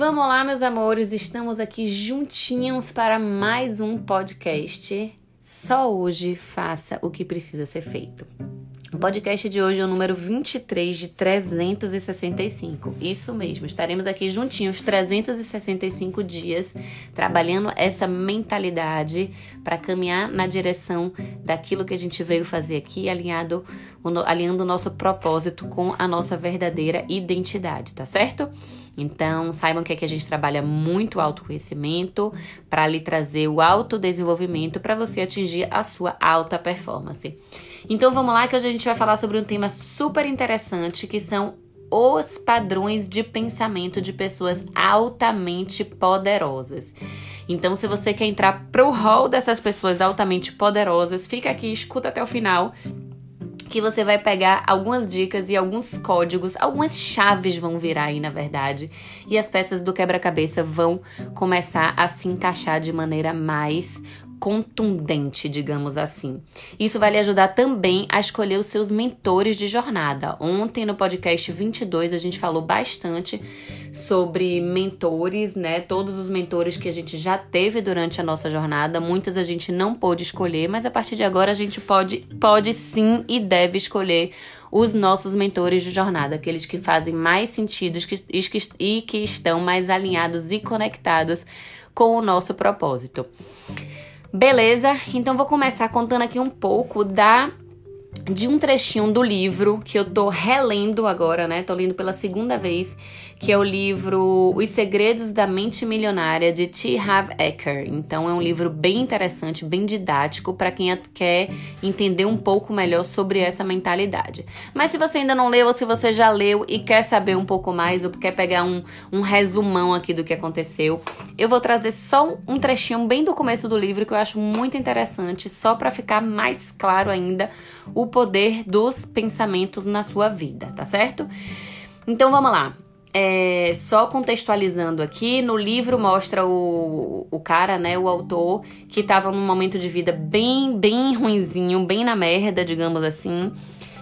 Vamos lá, meus amores, estamos aqui juntinhos para mais um podcast. Só hoje faça o que precisa ser feito. O podcast de hoje é o número 23 de 365. Isso mesmo, estaremos aqui juntinhos 365 dias trabalhando essa mentalidade para caminhar na direção daquilo que a gente veio fazer aqui, alinhado, alinhando o nosso propósito com a nossa verdadeira identidade, tá certo? Então, saibam que aqui a gente trabalha muito autoconhecimento para lhe trazer o autodesenvolvimento para você atingir a sua alta performance. Então, vamos lá que hoje a gente vai falar sobre um tema super interessante que são os padrões de pensamento de pessoas altamente poderosas. Então, se você quer entrar pro hall dessas pessoas altamente poderosas, fica aqui, escuta até o final que você vai pegar algumas dicas e alguns códigos, algumas chaves vão virar aí, na verdade, e as peças do quebra-cabeça vão começar a se encaixar de maneira mais contundente, digamos assim. Isso vai lhe ajudar também a escolher os seus mentores de jornada. Ontem no podcast 22 a gente falou bastante sobre mentores, né? Todos os mentores que a gente já teve durante a nossa jornada, muitos a gente não pôde escolher, mas a partir de agora a gente pode pode sim e deve escolher os nossos mentores de jornada, aqueles que fazem mais sentido e que estão mais alinhados e conectados com o nosso propósito. Beleza? Então vou começar contando aqui um pouco da de um trechinho do livro que eu tô relendo agora, né? Tô lendo pela segunda vez, que é o livro Os Segredos da Mente Milionária de T. Harv Eker. Então é um livro bem interessante, bem didático para quem quer entender um pouco melhor sobre essa mentalidade. Mas se você ainda não leu ou se você já leu e quer saber um pouco mais ou quer pegar um, um resumão aqui do que aconteceu, eu vou trazer só um trechinho bem do começo do livro que eu acho muito interessante, só para ficar mais claro ainda o poder dos pensamentos na sua vida, tá certo? Então vamos lá. É, só contextualizando aqui, no livro mostra o, o cara, né, o autor, que estava num momento de vida bem, bem ruinzinho, bem na merda, digamos assim.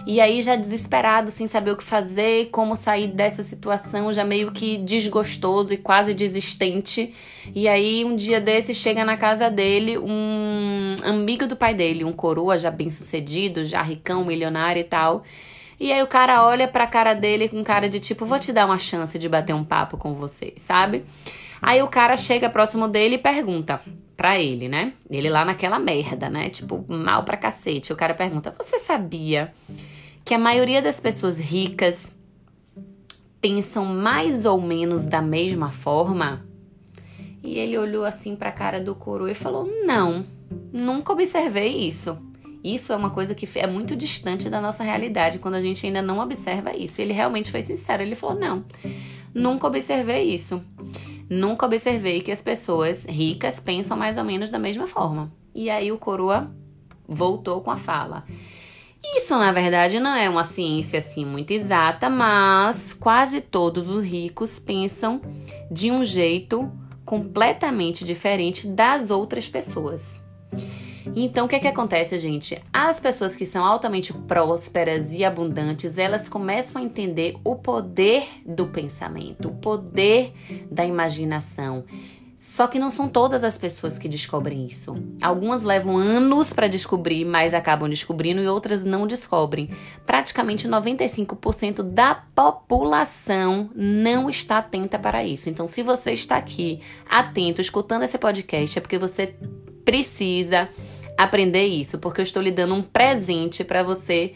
E aí, já desesperado, sem saber o que fazer, como sair dessa situação, já meio que desgostoso e quase desistente. E aí, um dia desse, chega na casa dele um amigo do pai dele, um coroa já bem sucedido, já ricão, milionário e tal. E aí o cara olha pra cara dele com cara de tipo, vou te dar uma chance de bater um papo com você, sabe? Aí o cara chega próximo dele e pergunta pra ele, né? Ele lá naquela merda, né? Tipo, mal pra cacete. O cara pergunta: Você sabia que a maioria das pessoas ricas pensam mais ou menos da mesma forma? E ele olhou assim pra cara do coroa e falou: Não, nunca observei isso. Isso é uma coisa que é muito distante da nossa realidade quando a gente ainda não observa isso. Ele realmente foi sincero. Ele falou: Não, nunca observei isso. Nunca observei que as pessoas ricas pensam mais ou menos da mesma forma. E aí o coroa voltou com a fala. Isso, na verdade, não é uma ciência assim muito exata, mas quase todos os ricos pensam de um jeito completamente diferente das outras pessoas. Então, o que é que acontece, gente? As pessoas que são altamente prósperas e abundantes, elas começam a entender o poder do pensamento, o poder da imaginação. Só que não são todas as pessoas que descobrem isso. Algumas levam anos para descobrir, mas acabam descobrindo e outras não descobrem. Praticamente 95% da população não está atenta para isso. Então, se você está aqui atento, escutando esse podcast, é porque você precisa aprender isso, porque eu estou lhe dando um presente para você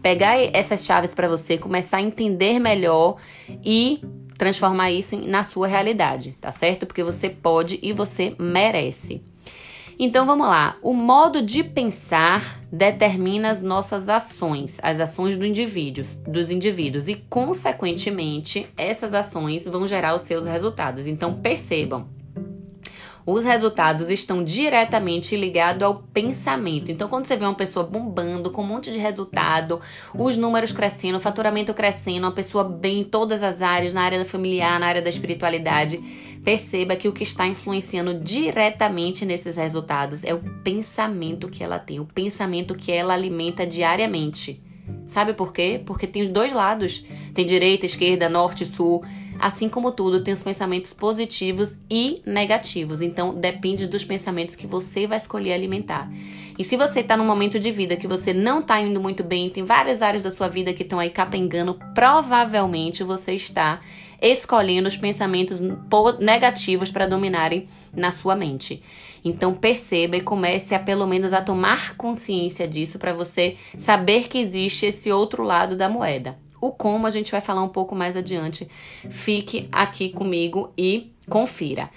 pegar essas chaves para você, começar a entender melhor e transformar isso na sua realidade, tá certo? Porque você pode e você merece. Então vamos lá. O modo de pensar determina as nossas ações, as ações do indivíduos, dos indivíduos e consequentemente essas ações vão gerar os seus resultados. Então percebam, os resultados estão diretamente ligados ao pensamento. Então, quando você vê uma pessoa bombando, com um monte de resultado, os números crescendo, o faturamento crescendo, uma pessoa bem em todas as áreas, na área familiar, na área da espiritualidade, perceba que o que está influenciando diretamente nesses resultados é o pensamento que ela tem, o pensamento que ela alimenta diariamente. Sabe por quê? Porque tem os dois lados. Tem direita, esquerda, norte, sul assim como tudo, tem os pensamentos positivos e negativos. Então, depende dos pensamentos que você vai escolher alimentar. E se você está num momento de vida que você não está indo muito bem, tem várias áreas da sua vida que estão aí capengando, provavelmente você está escolhendo os pensamentos negativos para dominarem na sua mente. Então perceba e comece a pelo menos a tomar consciência disso para você saber que existe esse outro lado da moeda. O como a gente vai falar um pouco mais adiante. Fique aqui comigo e confira.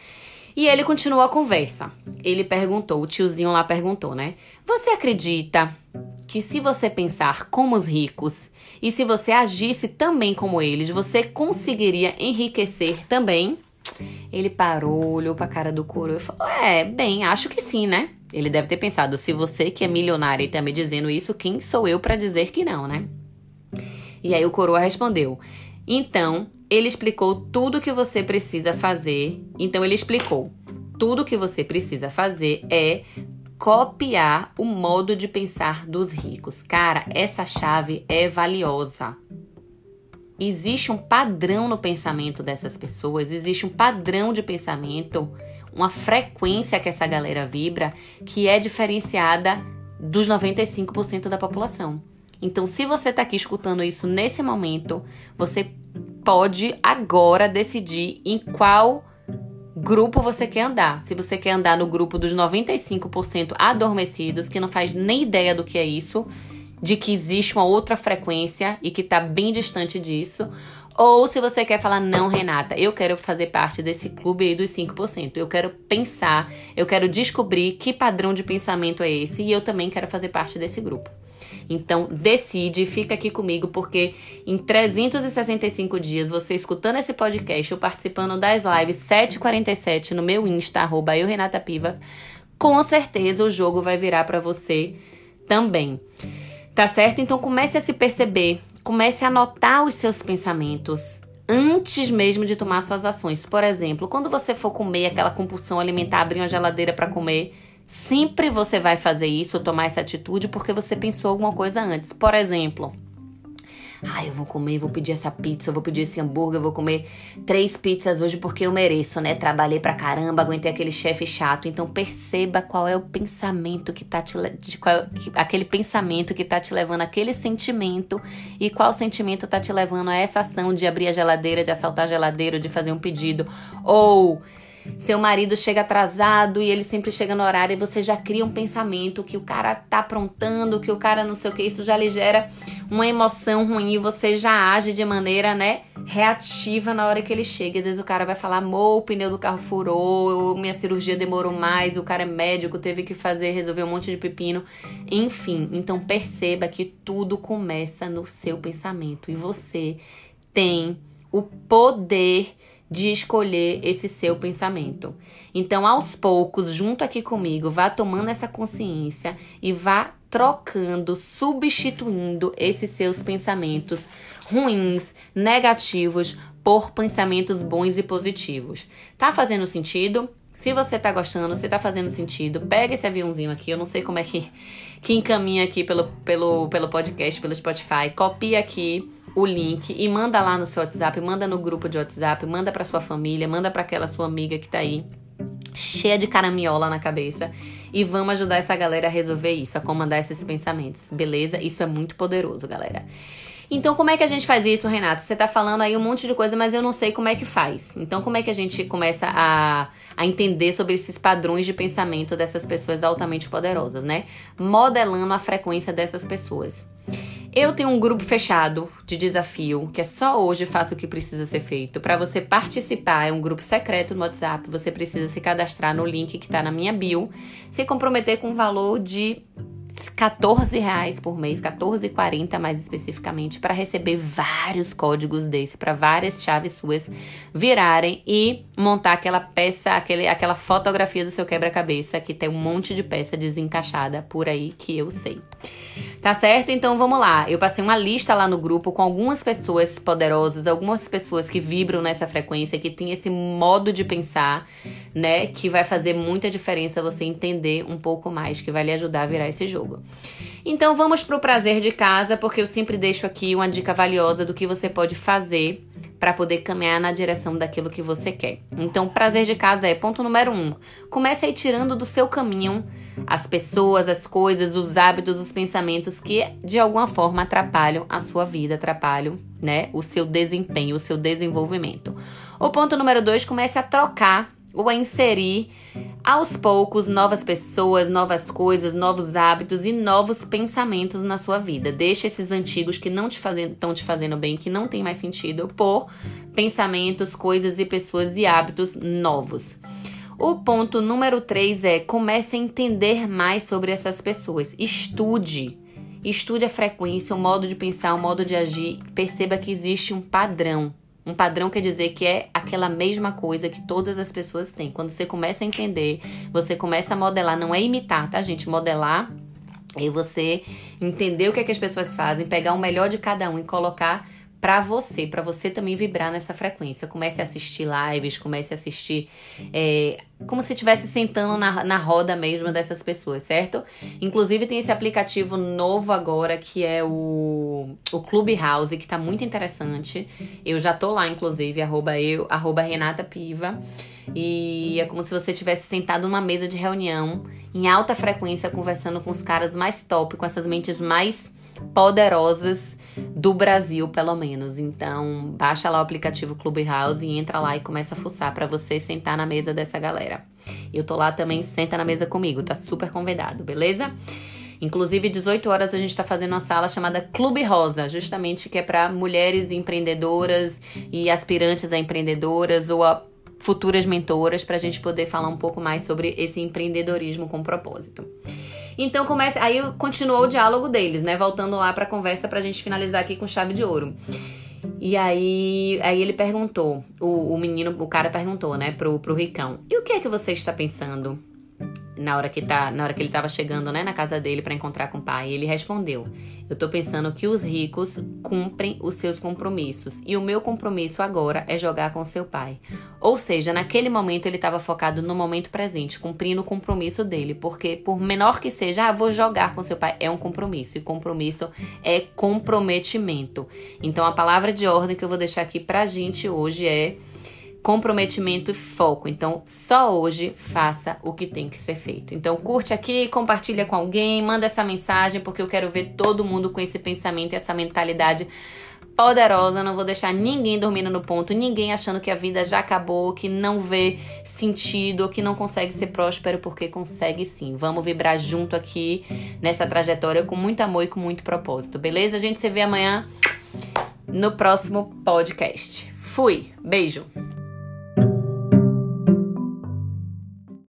E ele continuou a conversa. Ele perguntou, o tiozinho lá perguntou, né? Você acredita que se você pensar como os ricos e se você agisse também como eles, você conseguiria enriquecer também? Ele parou, olhou pra cara do coroa e falou: É, bem, acho que sim, né? Ele deve ter pensado: se você que é milionário e tá me dizendo isso, quem sou eu para dizer que não, né? E aí o coroa respondeu: Então, ele explicou tudo o que você precisa fazer. Então, ele explicou: tudo o que você precisa fazer é copiar o modo de pensar dos ricos. Cara, essa chave é valiosa. Existe um padrão no pensamento dessas pessoas, existe um padrão de pensamento, uma frequência que essa galera vibra que é diferenciada dos 95% da população. Então, se você está aqui escutando isso nesse momento, você pode agora decidir em qual grupo você quer andar. Se você quer andar no grupo dos 95% adormecidos, que não faz nem ideia do que é isso, de que existe uma outra frequência e que está bem distante disso, ou se você quer falar, não, Renata, eu quero fazer parte desse clube aí dos 5%. Eu quero pensar, eu quero descobrir que padrão de pensamento é esse e eu também quero fazer parte desse grupo. Então, decide, fica aqui comigo, porque em 365 dias, você escutando esse podcast ou participando das lives 747 no meu Insta, arroba eu, Renata Piva, com certeza o jogo vai virar para você também. Tá certo? Então comece a se perceber, comece a anotar os seus pensamentos antes mesmo de tomar suas ações. Por exemplo, quando você for comer aquela compulsão alimentar, abrir uma geladeira para comer, Sempre você vai fazer isso, tomar essa atitude, porque você pensou alguma coisa antes. Por exemplo, ah, eu vou comer, vou pedir essa pizza, eu vou pedir esse hambúrguer, eu vou comer três pizzas hoje porque eu mereço, né? Trabalhei pra caramba, aguentei aquele chefe chato. Então perceba qual é o pensamento que tá te de qual, aquele pensamento que tá te levando aquele sentimento e qual sentimento tá te levando a essa ação de abrir a geladeira, de assaltar a geladeira, de fazer um pedido ou seu marido chega atrasado e ele sempre chega no horário e você já cria um pensamento que o cara tá aprontando, que o cara não sei o que, isso já lhe gera uma emoção ruim e você já age de maneira, né, reativa na hora que ele chega. Às vezes o cara vai falar, amor, o pneu do carro furou, minha cirurgia demorou mais, o cara é médico, teve que fazer, resolver um monte de pepino. Enfim, então perceba que tudo começa no seu pensamento e você tem o poder de escolher esse seu pensamento. Então, aos poucos, junto aqui comigo, vá tomando essa consciência e vá trocando, substituindo esses seus pensamentos ruins, negativos, por pensamentos bons e positivos. Tá fazendo sentido? Se você tá gostando, se tá fazendo sentido, pega esse aviãozinho aqui. Eu não sei como é que, que encaminha aqui pelo, pelo, pelo podcast, pelo Spotify. Copia aqui o link e manda lá no seu WhatsApp, manda no grupo de WhatsApp, manda para sua família, manda para aquela sua amiga que tá aí cheia de caramiola na cabeça e vamos ajudar essa galera a resolver isso, a comandar esses pensamentos, beleza? Isso é muito poderoso, galera. Então, como é que a gente faz isso, Renato? Você tá falando aí um monte de coisa, mas eu não sei como é que faz. Então, como é que a gente começa a, a entender sobre esses padrões de pensamento dessas pessoas altamente poderosas, né? Modelando a frequência dessas pessoas. Eu tenho um grupo fechado de desafio, que é só hoje faça o que precisa ser feito. Para você participar, é um grupo secreto no WhatsApp. Você precisa se cadastrar no link que está na minha bio, se comprometer com um valor de 14 reais por mês, 14,40 mais especificamente, para receber vários códigos desse, para várias chaves suas virarem e montar aquela peça, aquele, aquela fotografia do seu quebra-cabeça que tem um monte de peça desencaixada por aí que eu sei. Tá certo? Então vamos lá. Eu passei uma lista lá no grupo com algumas pessoas poderosas, algumas pessoas que vibram nessa frequência, que tem esse modo de pensar, né, que vai fazer muita diferença você entender um pouco mais, que vai lhe ajudar a virar esse jogo. Então vamos pro prazer de casa, porque eu sempre deixo aqui uma dica valiosa do que você pode fazer para poder caminhar na direção daquilo que você quer. Então, prazer de casa é ponto número um. Comece aí tirando do seu caminho as pessoas, as coisas, os hábitos, os pensamentos que de alguma forma atrapalham a sua vida, atrapalham, né, o seu desempenho, o seu desenvolvimento. O ponto número dois, comece a trocar ou a inserir aos poucos novas pessoas, novas coisas, novos hábitos e novos pensamentos na sua vida. Deixe esses antigos que não te estão te fazendo bem, que não tem mais sentido, por pensamentos, coisas e pessoas e hábitos novos. O ponto número 3 é comece a entender mais sobre essas pessoas. Estude. Estude a frequência, o modo de pensar, o modo de agir. Perceba que existe um padrão. Um padrão quer dizer que é aquela mesma coisa que todas as pessoas têm. Quando você começa a entender, você começa a modelar, não é imitar, tá, gente? Modelar é você entender o que, é que as pessoas fazem, pegar o melhor de cada um e colocar para você, para você também vibrar nessa frequência. Comece a assistir lives, comece a assistir é, como se estivesse sentando na, na roda mesmo dessas pessoas, certo? Inclusive tem esse aplicativo novo agora que é o, o Clubhouse, que tá muito interessante. Eu já tô lá, inclusive, arroba eu, arroba Renata Piva. E é como se você tivesse sentado numa mesa de reunião em alta frequência, conversando com os caras mais top, com essas mentes mais poderosas do Brasil, pelo menos. Então, baixa lá o aplicativo Clubhouse e entra lá e começa a fuçar para você sentar na mesa dessa galera. Eu tô lá também, senta na mesa comigo, tá super convidado, beleza? Inclusive, 18 horas a gente está fazendo uma sala chamada Clube Rosa, justamente que é para mulheres empreendedoras e aspirantes a empreendedoras ou a futuras mentoras, para a gente poder falar um pouco mais sobre esse empreendedorismo com propósito. Então começa, aí continuou o diálogo deles, né? Voltando lá para a conversa para a gente finalizar aqui com chave de ouro. E aí, aí ele perguntou, o, o menino, o cara perguntou, né, pro, pro Ricão, e o que é que você está pensando? Na hora que tá, na hora que ele estava chegando, né, na casa dele para encontrar com o pai, ele respondeu: "Eu tô pensando que os ricos cumprem os seus compromissos e o meu compromisso agora é jogar com seu pai". Ou seja, naquele momento ele estava focado no momento presente, cumprindo o compromisso dele, porque por menor que seja, ah, vou jogar com seu pai, é um compromisso e compromisso é comprometimento. Então a palavra de ordem que eu vou deixar aqui pra gente hoje é comprometimento e foco. Então, só hoje faça o que tem que ser feito. Então, curte aqui, compartilha com alguém, manda essa mensagem, porque eu quero ver todo mundo com esse pensamento e essa mentalidade poderosa. Não vou deixar ninguém dormindo no ponto, ninguém achando que a vida já acabou, que não vê sentido, que não consegue ser próspero, porque consegue sim. Vamos vibrar junto aqui nessa trajetória com muito amor e com muito propósito, beleza? A gente se vê amanhã no próximo podcast. Fui, beijo!